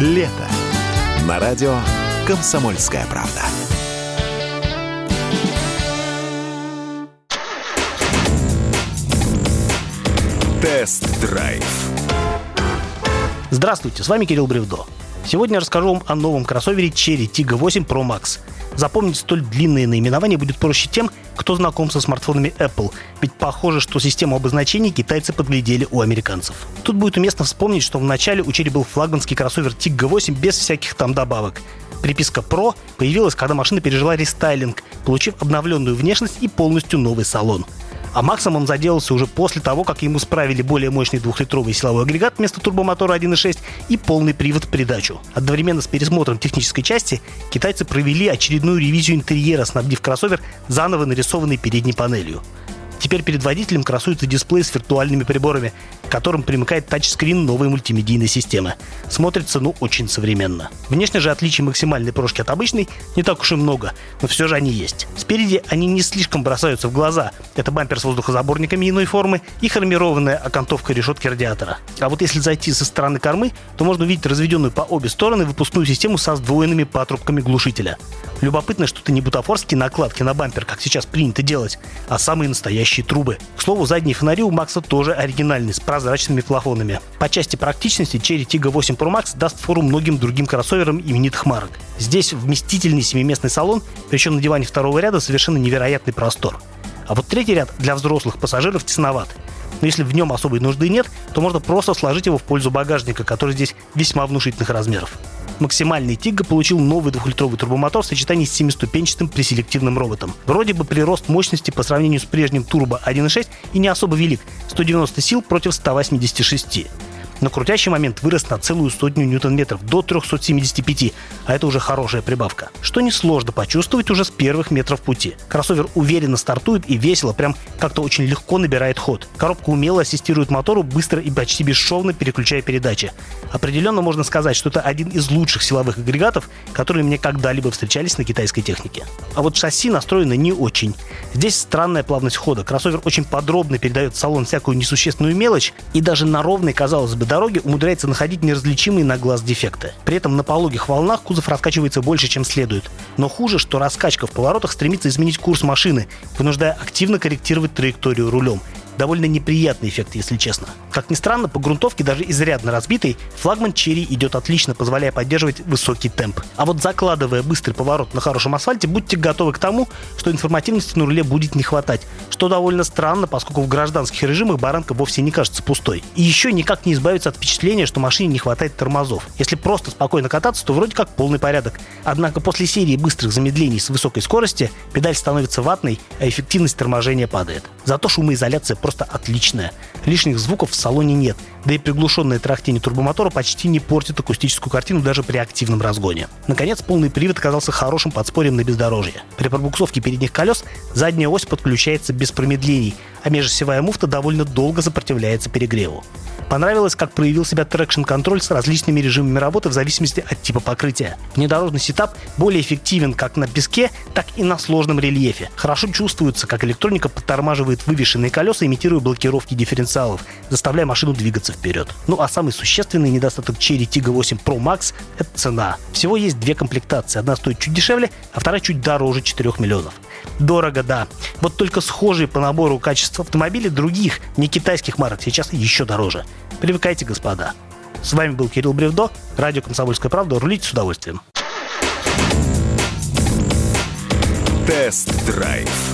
Лето. На радио «Комсомольская правда». Тест-драйв. Здравствуйте, с вами Кирилл Бревдо. Сегодня я расскажу вам о новом кроссовере Cherry Tiggo 8 Pro Max. Запомнить столь длинные наименования будет проще тем, кто знаком со смартфонами Apple, ведь похоже, что систему обозначений китайцы подглядели у американцев. Тут будет уместно вспомнить, что в начале у Cherry был флагманский кроссовер Tiggo 8 без всяких там добавок. Приписка Pro появилась, когда машина пережила рестайлинг, получив обновленную внешность и полностью новый салон – а Максом он заделался уже после того, как ему справили более мощный двухлитровый силовой агрегат вместо турбомотора 1.6 и полный привод в придачу. Одновременно с пересмотром технической части китайцы провели очередную ревизию интерьера, снабдив кроссовер заново нарисованной передней панелью. Теперь перед водителем красуется дисплей с виртуальными приборами, которым примыкает тачскрин новой мультимедийной системы. Смотрится, ну, очень современно. Внешне же отличий максимальной прошки от обычной не так уж и много, но все же они есть. Спереди они не слишком бросаются в глаза. Это бампер с воздухозаборниками иной формы и хромированная окантовка решетки радиатора. А вот если зайти со стороны кормы, то можно увидеть разведенную по обе стороны выпускную систему со сдвоенными патрубками глушителя. Любопытно, что это не бутафорские накладки на бампер, как сейчас принято делать, а самые настоящие трубы. К слову, задние фонари у Макса тоже оригинальные, с прозрачными плафонами. По части практичности Cherry Tiggo 8 Pro Max даст фору многим другим кроссоверам именитых марок. Здесь вместительный семиместный салон, причем на диване второго ряда совершенно невероятный простор. А вот третий ряд для взрослых пассажиров тесноват. Но если в нем особой нужды нет, то можно просто сложить его в пользу багажника, который здесь весьма внушительных размеров. Максимальный Тига получил новый двухлитровый турбомотор в сочетании с семиступенчатым преселективным роботом. Вроде бы прирост мощности по сравнению с прежним турбо 1.6 и не особо велик – 190 сил против 186 но крутящий момент вырос на целую сотню ньютон-метров, до 375, а это уже хорошая прибавка. Что несложно почувствовать уже с первых метров пути. Кроссовер уверенно стартует и весело, прям как-то очень легко набирает ход. Коробка умело ассистирует мотору, быстро и почти бесшовно переключая передачи. Определенно можно сказать, что это один из лучших силовых агрегатов, которые мне когда-либо встречались на китайской технике. А вот шасси настроено не очень. Здесь странная плавность хода. Кроссовер очень подробно передает в салон всякую несущественную мелочь, и даже на ровной, казалось бы, дороге умудряется находить неразличимые на глаз дефекты. При этом на пологих волнах кузов раскачивается больше, чем следует. Но хуже, что раскачка в поворотах стремится изменить курс машины, вынуждая активно корректировать траекторию рулем довольно неприятный эффект, если честно. Как ни странно, по грунтовке, даже изрядно разбитой, флагман Черри идет отлично, позволяя поддерживать высокий темп. А вот закладывая быстрый поворот на хорошем асфальте, будьте готовы к тому, что информативности на руле будет не хватать, что довольно странно, поскольку в гражданских режимах баранка вовсе не кажется пустой. И еще никак не избавиться от впечатления, что машине не хватает тормозов. Если просто спокойно кататься, то вроде как полный порядок. Однако после серии быстрых замедлений с высокой скорости педаль становится ватной, а эффективность торможения падает. Зато шумоизоляция просто отличная. Лишних звуков в салоне нет, да и приглушенное тарахтение турбомотора почти не портит акустическую картину даже при активном разгоне. Наконец, полный привод оказался хорошим подспорьем на бездорожье. При пробуксовке передних колес задняя ось подключается без промедлений, а межосевая муфта довольно долго сопротивляется перегреву. Понравилось, как проявил себя трекшн-контроль с различными режимами работы в зависимости от типа покрытия. Внедорожный сетап более эффективен как на песке, так и на сложном рельефе. Хорошо чувствуется, как электроника подтормаживает вывешенные колеса, имитируя блокировки дифференциалов, заставляя машину двигаться вперед. Ну а самый существенный недостаток Chery Tiggo 8 Pro Max – это цена. Всего есть две комплектации. Одна стоит чуть дешевле, а вторая чуть дороже 4 миллионов. Дорого, да. Вот только схожие по набору качества автомобили других, не китайских марок, сейчас еще дороже. Привыкайте, господа. С вами был Кирилл Бревдо, радио «Комсомольская правда». Рулите с удовольствием. Тест-драйв